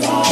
today.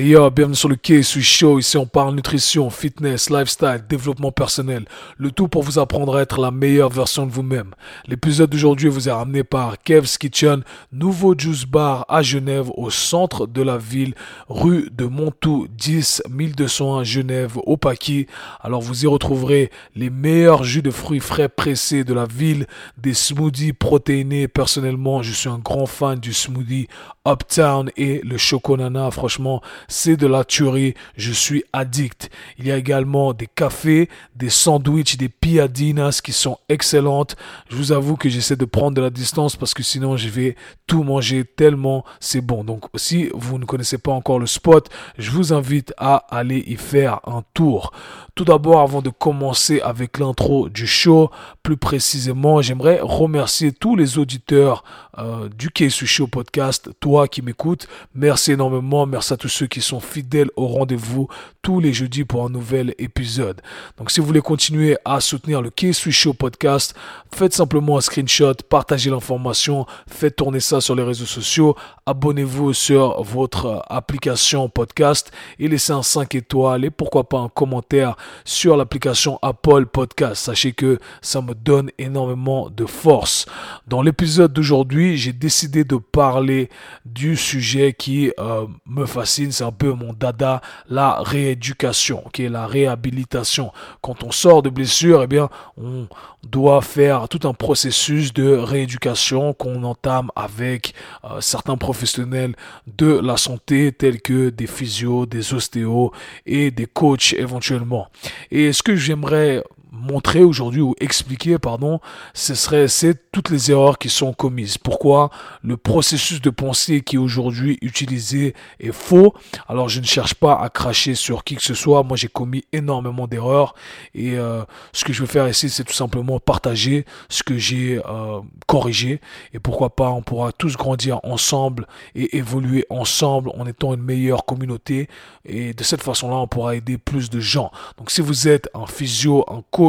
Et yo, bienvenue sur le KSU Show. Ici, on parle nutrition, fitness, lifestyle, développement personnel. Le tout pour vous apprendre à être la meilleure version de vous-même. L'épisode d'aujourd'hui vous est ramené par Kev's Kitchen, nouveau juice bar à Genève, au centre de la ville, rue de Montou 10, 1201 Genève, au Paquis. Alors, vous y retrouverez les meilleurs jus de fruits frais pressés de la ville, des smoothies protéinés. Personnellement, je suis un grand fan du smoothie Uptown et le choconana. Franchement, c'est de la tuerie, je suis addict. Il y a également des cafés, des sandwichs, des piadinas qui sont excellentes. Je vous avoue que j'essaie de prendre de la distance parce que sinon je vais tout manger tellement c'est bon. Donc si vous ne connaissez pas encore le spot, je vous invite à aller y faire un tour. Tout d'abord, avant de commencer avec l'intro du show, plus précisément, j'aimerais remercier tous les auditeurs euh, du KSU Show podcast, qui m'écoutes. Merci énormément. Merci à tous ceux qui sont fidèles au rendez-vous tous les jeudis pour un nouvel épisode. Donc, si vous voulez continuer à soutenir le KSU Show podcast, faites simplement un screenshot, partagez l'information, faites tourner ça sur les réseaux sociaux, abonnez-vous sur votre application podcast et laissez un 5 étoiles et pourquoi pas un commentaire sur l'application Apple Podcast. Sachez que ça me donne énormément de force. Dans l'épisode d'aujourd'hui, j'ai décidé de parler du sujet qui euh, me fascine, c'est un peu mon dada, la rééducation, qui est la réhabilitation. Quand on sort de blessure, eh bien, on doit faire tout un processus de rééducation qu'on entame avec euh, certains professionnels de la santé tels que des physios, des ostéos et des coachs éventuellement. Et ce que j'aimerais montrer aujourd'hui ou expliquer, pardon, ce serait c'est toutes les erreurs qui sont commises. Pourquoi le processus de pensée qui est aujourd'hui utilisé est faux? Alors je ne cherche pas à cracher sur qui que ce soit. Moi j'ai commis énormément d'erreurs et euh, ce que je veux faire ici c'est tout simplement partager ce que j'ai euh, corrigé et pourquoi pas on pourra tous grandir ensemble et évoluer ensemble en étant une meilleure communauté et de cette façon-là on pourra aider plus de gens. Donc si vous êtes un physio, un coach,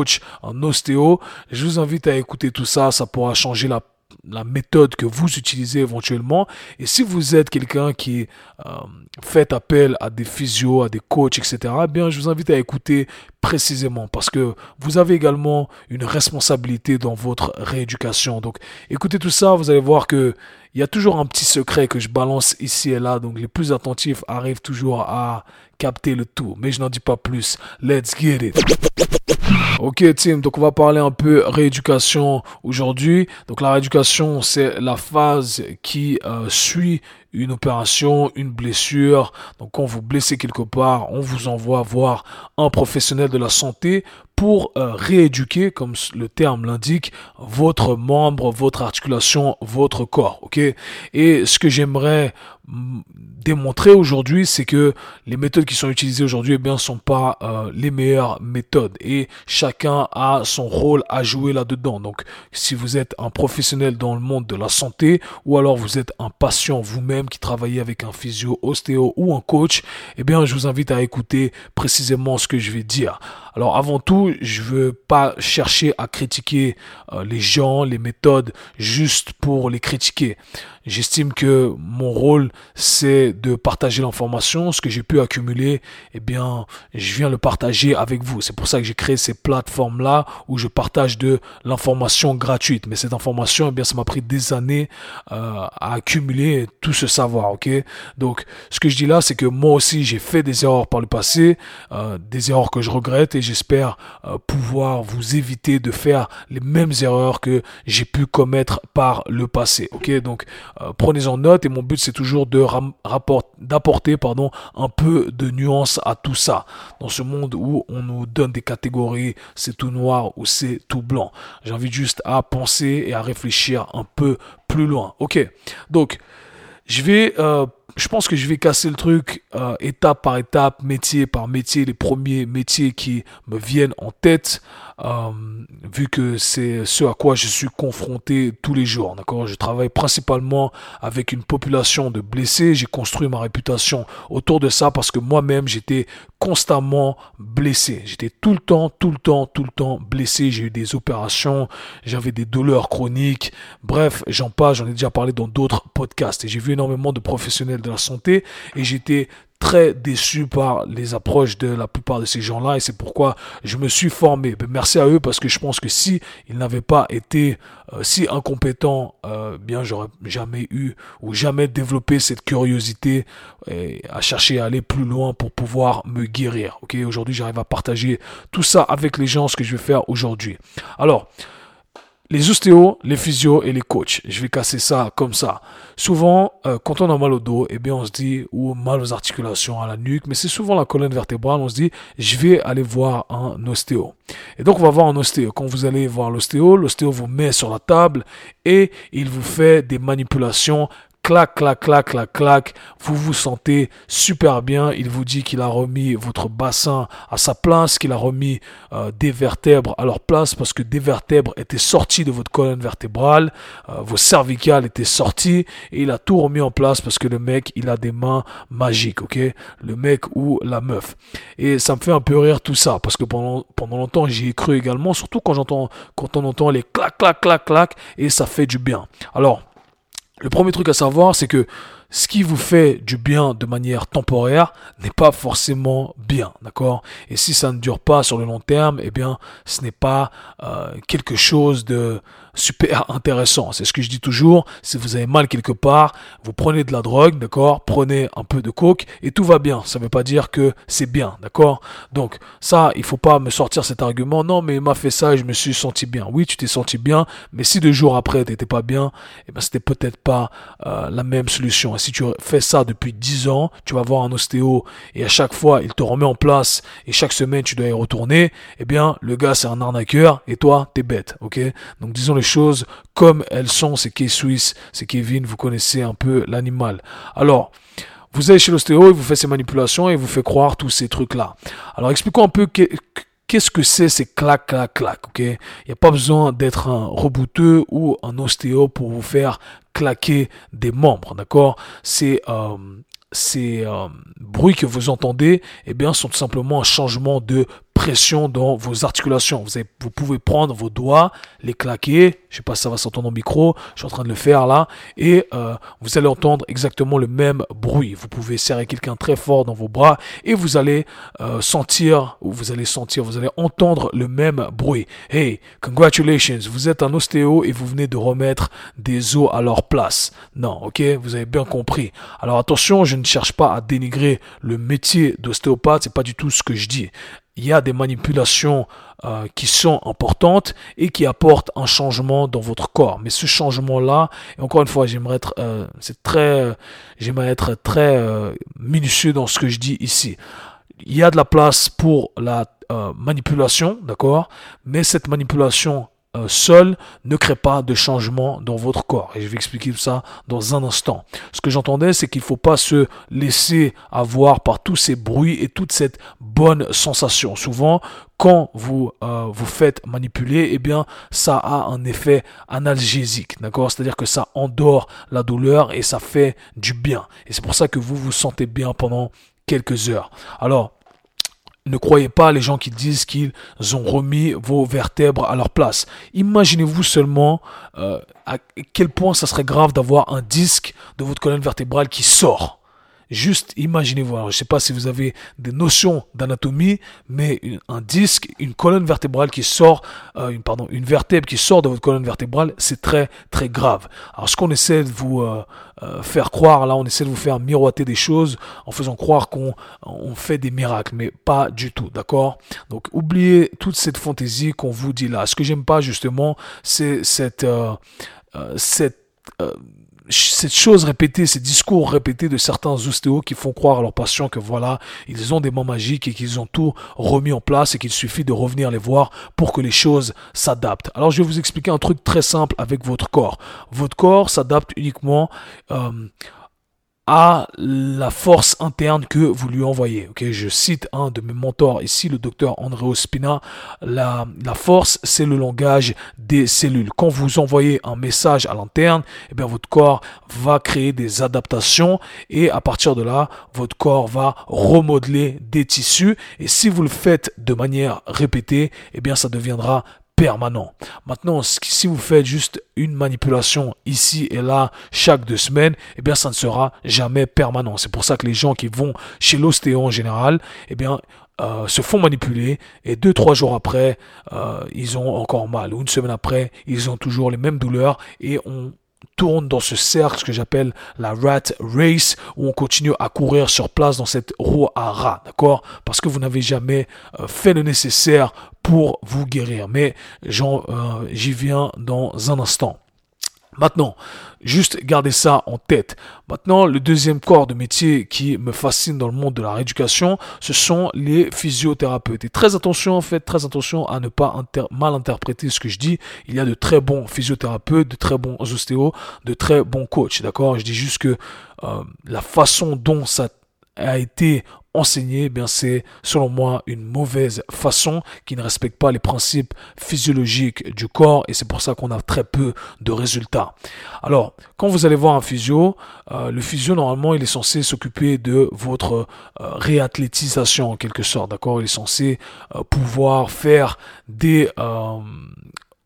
un ostéo, je vous invite à écouter tout ça, ça pourra changer la la méthode que vous utilisez éventuellement. Et si vous êtes quelqu'un qui euh, fait appel à des physios, à des coachs, etc., eh bien, je vous invite à écouter précisément parce que vous avez également une responsabilité dans votre rééducation. Donc, écoutez tout ça, vous allez voir que il y a toujours un petit secret que je balance ici et là. Donc, les plus attentifs arrivent toujours à capter le tout. Mais je n'en dis pas plus. Let's get it. Ok Tim, donc on va parler un peu rééducation aujourd'hui. Donc la rééducation, c'est la phase qui euh, suit une opération, une blessure. Donc quand vous blessez quelque part, on vous envoie voir un professionnel de la santé pour euh, rééduquer, comme le terme l'indique, votre membre, votre articulation, votre corps. Ok? Et ce que j'aimerais démontrer aujourd'hui, c'est que les méthodes qui sont utilisées aujourd'hui, eh bien, sont pas euh, les meilleures méthodes et chacun a son rôle à jouer là-dedans. Donc, si vous êtes un professionnel dans le monde de la santé ou alors vous êtes un patient vous-même qui travaillez avec un physio, ostéo ou un coach, eh bien, je vous invite à écouter précisément ce que je vais dire. Alors, avant tout, je veux pas chercher à critiquer euh, les gens, les méthodes juste pour les critiquer. J'estime que mon rôle, c'est de partager l'information. Ce que j'ai pu accumuler, eh bien, je viens le partager avec vous. C'est pour ça que j'ai créé ces plateformes-là où je partage de l'information gratuite. Mais cette information, eh bien, ça m'a pris des années euh, à accumuler tout ce savoir, ok? Donc, ce que je dis là, c'est que moi aussi, j'ai fait des erreurs par le passé, euh, des erreurs que je regrette et j'espère euh, pouvoir vous éviter de faire les mêmes erreurs que j'ai pu commettre par le passé, ok? Donc, prenez-en note et mon but c'est toujours de d'apporter pardon un peu de nuance à tout ça. Dans ce monde où on nous donne des catégories c'est tout noir ou c'est tout blanc. J'invite juste à penser et à réfléchir un peu plus loin. Ok. Donc je vais euh, je pense que je vais casser le truc euh, étape par étape, métier par métier, les premiers métiers qui me viennent en tête, euh, vu que c'est ce à quoi je suis confronté tous les jours. D'accord, je travaille principalement avec une population de blessés. J'ai construit ma réputation autour de ça parce que moi-même j'étais constamment blessé. J'étais tout le temps, tout le temps, tout le temps blessé. J'ai eu des opérations, j'avais des douleurs chroniques. Bref, j'en passe. J'en ai déjà parlé dans d'autres podcasts et j'ai vu énormément de professionnels de la santé et j'étais très déçu par les approches de la plupart de ces gens-là et c'est pourquoi je me suis formé. merci à eux parce que je pense que si ils n'avaient pas été euh, si incompétents, euh, bien j'aurais jamais eu ou jamais développé cette curiosité et à chercher à aller plus loin pour pouvoir me guérir. Ok, aujourd'hui j'arrive à partager tout ça avec les gens, ce que je vais faire aujourd'hui. Alors les ostéos, les physios et les coachs. Je vais casser ça comme ça. Souvent, euh, quand on a mal au dos, eh bien, on se dit, ou mal aux articulations, à la nuque, mais c'est souvent la colonne vertébrale, on se dit, je vais aller voir un ostéo. Et donc, on va voir un ostéo. Quand vous allez voir l'ostéo, l'ostéo vous met sur la table et il vous fait des manipulations clac, clac, clac, clac, clac, vous vous sentez super bien. Il vous dit qu'il a remis votre bassin à sa place, qu'il a remis euh, des vertèbres à leur place parce que des vertèbres étaient sorties de votre colonne vertébrale, euh, vos cervicales étaient sorties et il a tout remis en place parce que le mec, il a des mains magiques, ok? Le mec ou la meuf. Et ça me fait un peu rire tout ça parce que pendant, pendant longtemps, j'y ai cru également, surtout quand j'entends, quand on entend les clac, clac, clac, clac et ça fait du bien. Alors, le premier truc à savoir, c'est que ce qui vous fait du bien de manière temporaire n'est pas forcément bien, d'accord? Et si ça ne dure pas sur le long terme, eh bien, ce n'est pas euh, quelque chose de super intéressant. C'est ce que je dis toujours. Si vous avez mal quelque part, vous prenez de la drogue, d'accord? Prenez un peu de coke et tout va bien. Ça ne veut pas dire que c'est bien, d'accord? Donc ça, il faut pas me sortir cet argument. Non, mais il m'a fait ça et je me suis senti bien. Oui, tu t'es senti bien, mais si deux jours après tu n'étais pas bien, eh ben c'était peut-être pas euh, la même solution. Et si tu fais ça depuis 10 ans, tu vas voir un ostéo et à chaque fois il te remet en place et chaque semaine tu dois y retourner. Eh bien, le gars c'est un arnaqueur et toi t'es bête, ok? Donc disons choses comme elles sont. C'est Kay Swiss, c'est Kevin, vous connaissez un peu l'animal. Alors, vous allez chez l'ostéo, il vous fait ces manipulations et vous fait croire tous ces trucs-là. Alors, expliquons un peu qu'est-ce que c'est ces clac, clac, clac, ok? Il n'y a pas besoin d'être un rebouteux ou un ostéo pour vous faire claquer des membres, d'accord? C'est... Euh, ces euh, bruits que vous entendez, eh bien, sont tout simplement un changement de pression dans vos articulations. Vous, vous pouvez prendre vos doigts, les claquer. Je sais pas si ça va s'entendre au micro. Je suis en train de le faire là. Et euh, vous allez entendre exactement le même bruit. Vous pouvez serrer quelqu'un très fort dans vos bras et vous allez euh, sentir, ou vous allez sentir, vous allez entendre le même bruit. Hey, congratulations, vous êtes un ostéo et vous venez de remettre des os à leur place. Non, ok, vous avez bien compris. Alors attention, je ne cherche pas à dénigrer le métier d'ostéopathe. C'est pas du tout ce que je dis il y a des manipulations euh, qui sont importantes et qui apportent un changement dans votre corps. Mais ce changement-là, et encore une fois, j'aimerais être, euh, c'est très, j'aimerais être très euh, minutieux dans ce que je dis ici. Il y a de la place pour la manipulation, d'accord, mais cette manipulation euh, seul ne crée pas de changement dans votre corps. Et je vais expliquer ça dans un instant. Ce que j'entendais, c'est qu'il ne faut pas se laisser avoir par tous ces bruits et toute cette bonne sensation. Souvent, quand vous euh, vous faites manipuler, eh bien, ça a un effet analgésique, d'accord? C'est-à-dire que ça endort la douleur et ça fait du bien. Et c'est pour ça que vous vous sentez bien pendant quelques heures. Alors, ne croyez pas les gens qui disent qu'ils ont remis vos vertèbres à leur place. Imaginez-vous seulement euh, à quel point ça serait grave d'avoir un disque de votre colonne vertébrale qui sort. Juste imaginez-vous, je ne sais pas si vous avez des notions d'anatomie, mais un disque, une colonne vertébrale qui sort, euh, pardon, une vertèbre qui sort de votre colonne vertébrale, c'est très très grave. Alors ce qu'on essaie de vous euh, euh, faire croire, là on essaie de vous faire miroiter des choses en faisant croire qu'on on fait des miracles, mais pas du tout, d'accord? Donc oubliez toute cette fantaisie qu'on vous dit là. Ce que j'aime pas justement, c'est cette... cette cette chose répétée, ces discours répétés de certains ostéos qui font croire à leurs patients que voilà, ils ont des mains magiques et qu'ils ont tout remis en place et qu'il suffit de revenir les voir pour que les choses s'adaptent. Alors je vais vous expliquer un truc très simple avec votre corps. Votre corps s'adapte uniquement euh, à la force interne que vous lui envoyez. Je cite un de mes mentors ici, le docteur André Ospina. La, force, c'est le langage des cellules. Quand vous envoyez un message à l'interne, eh votre corps va créer des adaptations et à partir de là, votre corps va remodeler des tissus. Et si vous le faites de manière répétée, eh bien ça deviendra permanent. Maintenant, si vous faites juste une manipulation ici et là chaque deux semaines, eh bien, ça ne sera jamais permanent. C'est pour ça que les gens qui vont chez l'ostéo en général, eh bien, euh, se font manipuler et deux trois jours après euh, ils ont encore mal ou une semaine après ils ont toujours les mêmes douleurs et on tourne dans ce cercle que j'appelle la rat race où on continue à courir sur place dans cette roue à rat, d'accord? Parce que vous n'avez jamais euh, fait le nécessaire pour vous guérir. Mais euh, j'y viens dans un instant. Maintenant, juste gardez ça en tête. Maintenant, le deuxième corps de métier qui me fascine dans le monde de la rééducation, ce sont les physiothérapeutes. Et très attention, faites très attention à ne pas mal interpréter ce que je dis. Il y a de très bons physiothérapeutes, de très bons ostéos, de très bons coachs. D'accord? Je dis juste que euh, la façon dont ça a été enseigner, eh bien c'est selon moi une mauvaise façon qui ne respecte pas les principes physiologiques du corps et c'est pour ça qu'on a très peu de résultats. Alors, quand vous allez voir un physio, euh, le physio normalement il est censé s'occuper de votre euh, réathlétisation en quelque sorte, d'accord? Il est censé euh, pouvoir faire des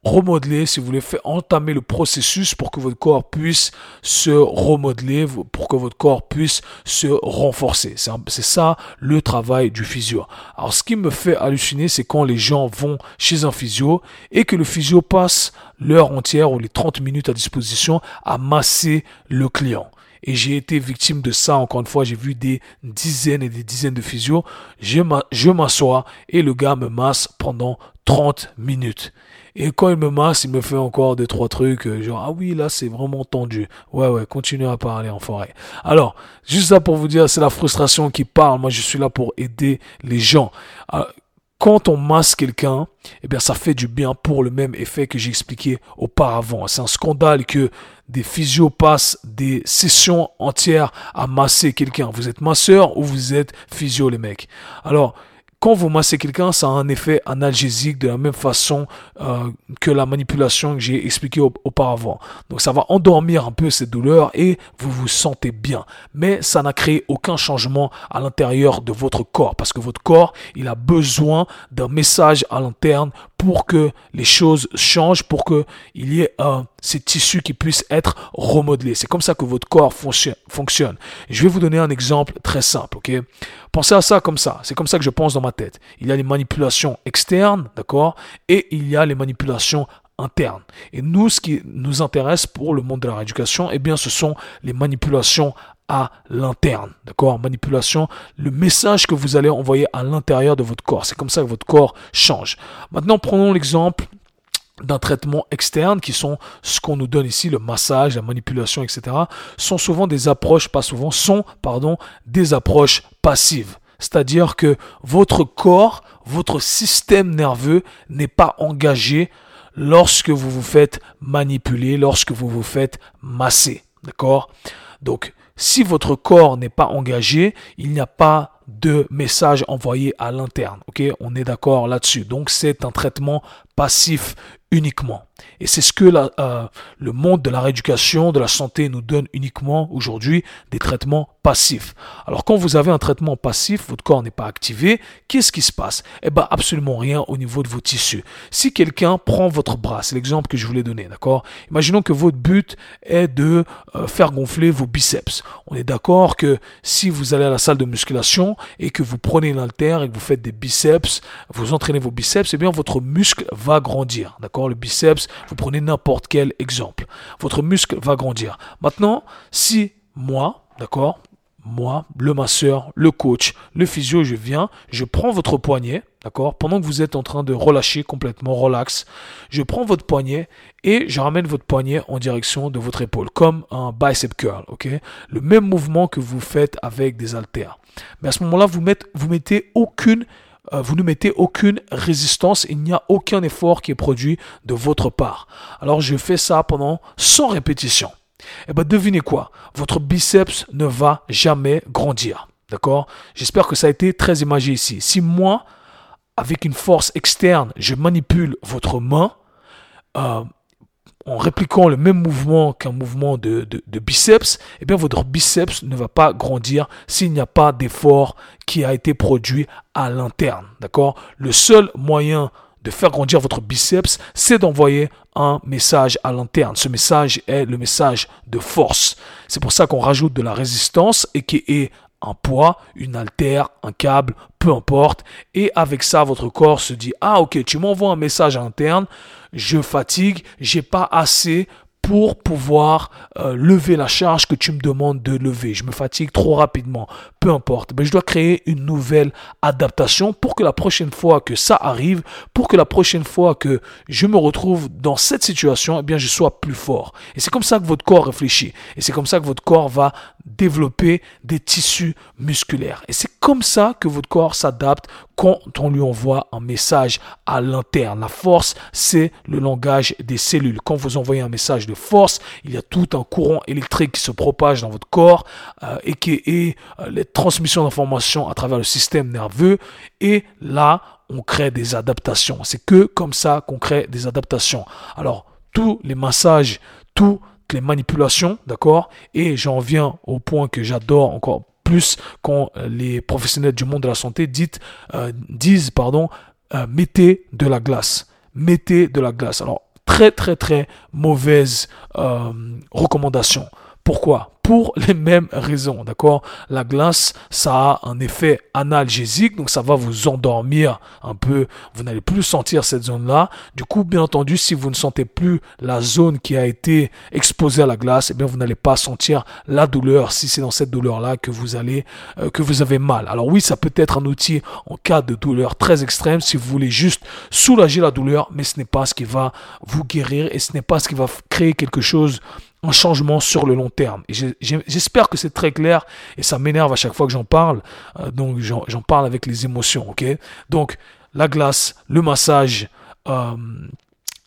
remodeler, si vous voulez, faire entamer le processus pour que votre corps puisse se remodeler, pour que votre corps puisse se renforcer. C'est ça le travail du physio. Alors ce qui me fait halluciner, c'est quand les gens vont chez un physio et que le physio passe l'heure entière ou les 30 minutes à disposition à masser le client. Et j'ai été victime de ça. Encore une fois, j'ai vu des dizaines et des dizaines de physios. Je m'assois et le gars me masse pendant 30 minutes. Et quand il me masse, il me fait encore deux, trois trucs, euh, genre, ah oui, là, c'est vraiment tendu. Ouais, ouais, continue à parler en forêt. Alors, juste ça pour vous dire, c'est la frustration qui parle. Moi, je suis là pour aider les gens. Quand on masse quelqu'un, eh bien, ça fait du bien pour le même effet que j'ai expliqué auparavant. C'est un scandale que des physios passent des sessions entières à masser quelqu'un. Vous êtes masseur ou vous êtes physio, les mecs. Alors, quand vous massez quelqu'un, ça a un effet analgésique de la même façon euh, que la manipulation que j'ai expliqué auparavant. Donc ça va endormir un peu cette douleur et vous vous sentez bien. Mais ça n'a créé aucun changement à l'intérieur de votre corps parce que votre corps, il a besoin d'un message à l'interne pour que les choses changent, pour qu'il y ait un ces tissus qui puissent être remodelés. C'est comme ça que votre corps fonctionne. Je vais vous donner un exemple très simple, ok? Pensez à ça comme ça. C'est comme ça que je pense dans ma tête. Il y a les manipulations externes, d'accord? Et il y a les manipulations internes. Et nous, ce qui nous intéresse pour le monde de la rééducation, eh bien, ce sont les manipulations à l'interne. D'accord? Manipulation, le message que vous allez envoyer à l'intérieur de votre corps. C'est comme ça que votre corps change. Maintenant, prenons l'exemple d'un traitement externe qui sont ce qu'on nous donne ici, le massage, la manipulation, etc., sont souvent des approches, pas souvent, sont, pardon, des approches passives. C'est-à-dire que votre corps, votre système nerveux n'est pas engagé lorsque vous vous faites manipuler, lorsque vous vous faites masser. D'accord? Donc, si votre corps n'est pas engagé, il n'y a pas de message envoyé à l'interne. Ok, on est d'accord là-dessus. Donc c'est un traitement passif uniquement. Et c'est ce que euh, le monde de la rééducation, de la santé nous donne uniquement aujourd'hui, des traitements passifs. Alors quand vous avez un traitement passif, votre corps n'est pas activé, qu'est-ce qui se passe? Eh bien absolument rien au niveau de vos tissus. Si quelqu'un prend votre bras, c'est l'exemple que je voulais donner, d'accord? Imaginons que votre but est de euh, faire gonfler vos biceps. On est d'accord que si vous allez à la salle de musculation et que vous prenez l'altère et que vous faites des biceps, vous entraînez vos biceps, eh bien votre muscle grandir, d'accord? Le biceps, vous prenez n'importe quel exemple. Votre muscle va grandir. Maintenant, si moi, d'accord, moi, le masseur, le coach, le physio, je viens, je prends votre poignet, d'accord, pendant que vous êtes en train de relâcher complètement, relax, je prends votre poignet et je ramène votre poignet en direction de votre épaule, comme un bicep curl, ok? Le même mouvement que vous faites avec des haltères. Mais à ce moment-là, vous, vous mettez aucune euh, vous ne mettez aucune résistance, il n'y a aucun effort qui est produit de votre part. Alors je fais ça pendant 100 répétitions. Eh ben devinez quoi? Votre biceps ne va jamais grandir. D'accord? J'espère que ça a été très imagé ici. Si moi, avec une force externe, je manipule votre main, euh, en répliquant le même mouvement qu'un mouvement de, biceps, eh bien votre biceps ne va pas grandir s'il n'y a pas d'effort qui a été produit à l'interne. D'accord? Le seul moyen de faire grandir votre biceps, c'est d'envoyer un message à l'interne. Ce message est le message de force. C'est pour ça qu'on rajoute de la résistance et qui est un poids, une haltère, un câble, peu importe. Et avec ça, votre corps se dit, ah ok, tu m'envoies un message interne, je fatigue, j'ai pas assez pour pouvoir euh, lever la charge que tu me demandes de lever. Je me fatigue trop rapidement, peu importe. Mais je dois créer une nouvelle adaptation pour que la prochaine fois que ça arrive, pour que la prochaine fois que je me retrouve dans cette situation, eh bien, je sois plus fort. Et c'est comme ça que votre corps réfléchit. Et c'est comme ça que votre corps va développer des tissus musculaires. Et c'est comme ça que votre corps s'adapte quand on lui envoie un message à l'interne. La force, c'est le langage des cellules. Quand vous envoyez un message de force, il y a tout un courant électrique qui se propage dans votre corps euh, et qui est euh, les transmissions d'informations à travers le système nerveux. Et là, on crée des adaptations. C'est que comme ça qu'on crée des adaptations. Alors, tous les massages, toutes les manipulations, d'accord? Et j'en viens au point que j'adore encore plus quand euh, les professionnels du monde de la santé disent, pardon, mettez de la glace. Mettez de la glace. Alors, très très très mauvaise recommandation. Pourquoi? Pour les mêmes raisons, d'accord? La glace, ça a un effet analgésique, donc ça va vous endormir un peu, vous n'allez plus sentir cette zone-là. Du coup, bien entendu, si vous ne sentez plus la zone qui a été exposée à la glace, eh bien vous n'allez pas sentir la douleur si c'est dans cette douleur-là que vous allez euh, que vous avez mal. Alors oui, ça peut être un outil en cas de douleur très extrême si vous voulez juste soulager la douleur, mais ce n'est pas ce qui va vous guérir et ce n'est pas ce qui va créer quelque chose un changement sur le long terme. J'espère que c'est très clair et ça m'énerve à chaque fois que j'en parle. Euh, donc j'en parle avec les émotions, ok? Donc la glace, le massage, euh,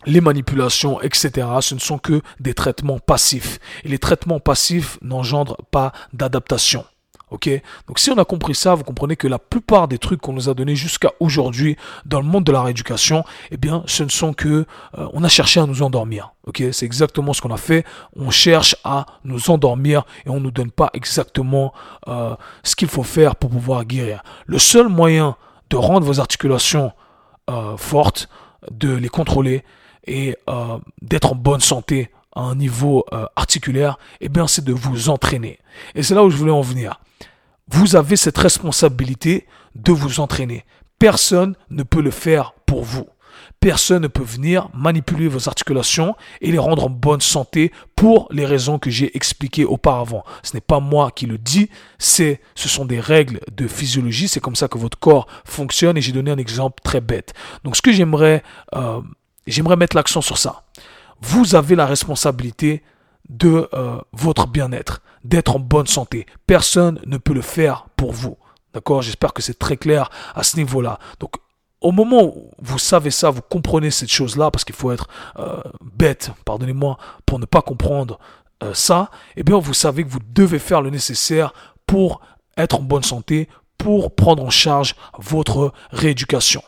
les manipulations, etc. Ce ne sont que des traitements passifs. Et les traitements passifs n'engendrent pas d'adaptation. Ok? Donc si on a compris ça, vous comprenez que la plupart des trucs qu'on nous a donnés jusqu'à aujourd'hui dans le monde de la rééducation, eh bien, ce ne sont que euh, on a cherché à nous endormir. Ok? C'est exactement ce qu'on a fait. On cherche à nous endormir et on nous donne pas exactement euh, ce qu'il faut faire pour pouvoir guérir. Le seul moyen de rendre vos articulations euh, fortes, de les contrôler et d'être en bonne santé un niveau articulaire, eh bien, c'est de vous entraîner. Et c'est là où je voulais en venir. Vous avez cette responsabilité de vous entraîner. Personne ne peut le faire pour vous. Personne ne peut venir manipuler vos articulations et les rendre en bonne santé pour les raisons que j'ai expliquées auparavant. Ce n'est pas moi qui le dis, c'est, ce sont des règles de physiologie, c'est comme ça que votre corps fonctionne et j'ai donné un exemple très bête. Donc ce que j'aimerais, euh, j'aimerais mettre l'accent sur ça. Vous avez la responsabilité de euh, votre bien-être, d'être en bonne santé. Personne ne peut le faire pour vous. D'accord? J'espère que c'est très clair à ce niveau-là. Donc, au moment où vous savez ça, vous comprenez cette chose-là, parce qu'il faut être euh, bête, pardonnez-moi, pour ne pas comprendre euh, ça, eh bien, vous savez que vous devez faire le nécessaire pour être en bonne santé, pour prendre en charge votre rééducation.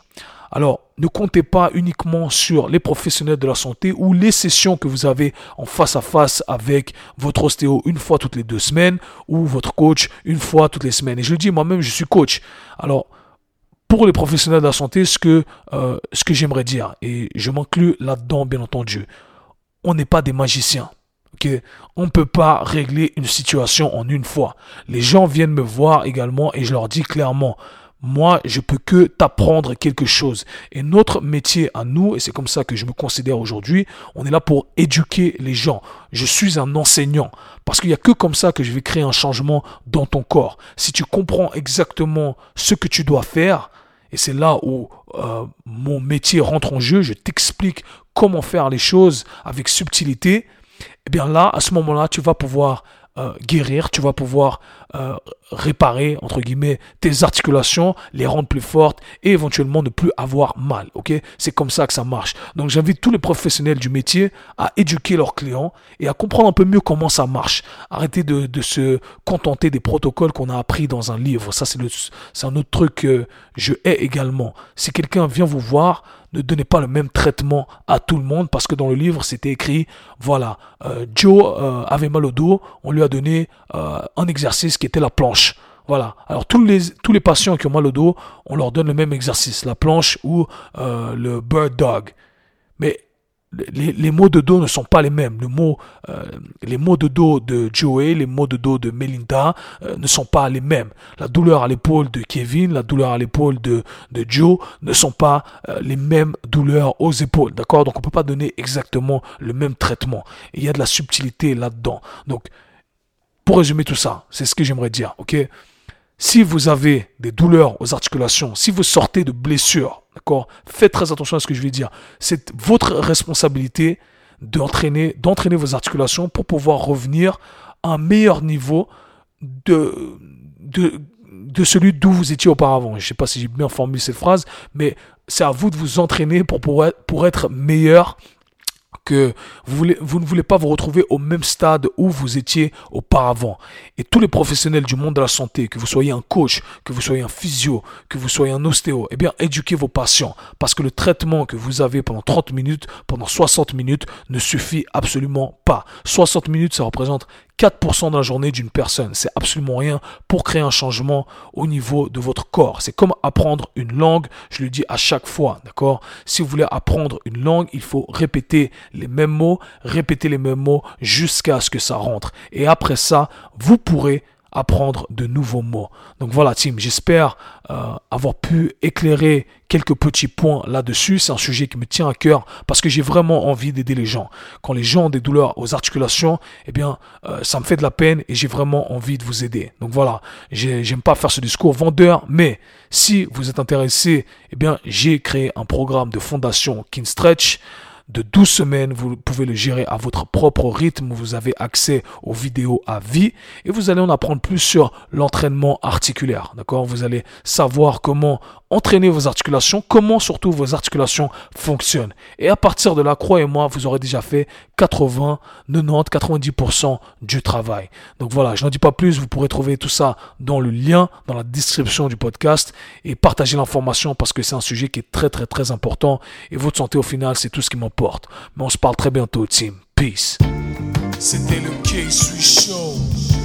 Alors, ne comptez pas uniquement sur les professionnels de la santé ou les sessions que vous avez en face à face avec votre ostéo une fois toutes les deux semaines ou votre coach une fois toutes les semaines. Et je le dis moi-même, je suis coach. Alors, pour les professionnels de la santé, ce que, euh, j'aimerais dire, et je m'inclus là-dedans, bien entendu, on n'est pas des magiciens. On ne peut pas régler une situation en une fois. Les gens viennent me voir également et je leur dis clairement, moi, je peux que t'apprendre quelque chose. Et notre métier à nous, et c'est comme ça que je me considère aujourd'hui, on est là pour éduquer les gens. Je suis un enseignant. Parce qu'il n'y a que comme ça que je vais créer un changement dans ton corps. Si tu comprends exactement ce que tu dois faire, et c'est là où euh, mon métier rentre en jeu, je t'explique comment faire les choses avec subtilité, et eh bien là, à ce moment-là, tu vas pouvoir euh, guérir, tu vas pouvoir euh, réparer, entre guillemets, tes articulations, les rendre plus fortes et éventuellement ne plus avoir mal. Ok? C'est comme ça que ça marche. Donc j'invite tous les professionnels du métier à éduquer leurs clients et à comprendre un peu mieux comment ça marche. Arrêtez de, de se contenter des protocoles qu'on a appris dans un livre. Ça, c'est un autre truc que je hais également. Si quelqu'un vient vous voir, ne donnez pas le même traitement à tout le monde parce que dans le livre c'était écrit voilà euh, Joe euh, avait mal au dos on lui a donné euh, un exercice qui était la planche. Voilà. Alors tous les tous les patients qui ont mal au dos on leur donne le même exercice la planche ou le bird dog. Mais les, mots de dos ne sont pas les mêmes. Le mot, euh, les mots de dos de Joey, les mots de dos de Melinda euh, ne sont pas les mêmes. La douleur à l'épaule de Kevin, la douleur à l'épaule de, de Joe ne sont pas euh, les mêmes douleurs aux épaules. D'accord? Donc on peut pas donner exactement le même traitement. il y a de la subtilité là-dedans. Donc, pour résumer tout ça, c'est ce que j'aimerais dire. Ok? Si vous avez des douleurs aux articulations, si vous sortez de blessures, d'accord, faites très attention à ce que je vais dire. C'est votre responsabilité d'entraîner, d'entraîner vos articulations pour pouvoir revenir à un meilleur niveau de, de, de celui d'où vous étiez auparavant. Je ne sais pas si j'ai bien formulé cette phrase, mais c'est à vous de vous entraîner pour, pour, pour être meilleur que vous, ne voulez pas vous retrouver au même stade où vous étiez auparavant. Et tous les professionnels du monde de la santé, que vous soyez un coach, que vous soyez un physio, que vous soyez un ostéo, eh bien, éduquez vos patients. Parce que le traitement que vous avez pendant 30 minutes, pendant 60 minutes, ne suffit absolument pas. 60 minutes, ça représente 4% de la journée d'une personne. C'est absolument rien pour créer un changement au niveau de votre corps. C'est comme apprendre une langue, je le dis à chaque fois, d'accord? Si vous voulez apprendre une langue, il faut répéter les mêmes mots, répéter les mêmes mots jusqu'à ce que ça rentre. Et après ça, vous pourrez apprendre de nouveaux mots. Donc voilà, Tim, j'espère euh, avoir pu éclairer quelques petits points là-dessus. C'est un sujet qui me tient à cœur parce que j'ai vraiment envie d'aider les gens. Quand les gens ont des douleurs aux articulations, eh bien, euh, ça me fait de la peine et j'ai vraiment envie de vous aider. Donc voilà, j'aime pas faire ce discours vendeur, mais si vous êtes intéressé, eh bien, j'ai créé un programme de fondation Kinstretch de 12 semaines. Vous pouvez le gérer à votre propre rythme. Vous avez accès aux vidéos à vie et vous allez en apprendre plus sur l'entraînement articulaire. D'accord? Vous allez savoir comment entraîner vos articulations, comment surtout vos articulations fonctionnent. Et à partir de là, croyez-moi, vous aurez déjà fait 80, 90, 90% du travail. Donc voilà, je n'en dis pas plus, vous pourrez trouver tout ça dans le lien, dans la description du podcast et partagez l'information parce que c'est un sujet qui est très très très important et votre santé au final, c'est tout ce qui m'importe. Mais on se parle très bientôt, team. Peace. C'était le K-Swiss.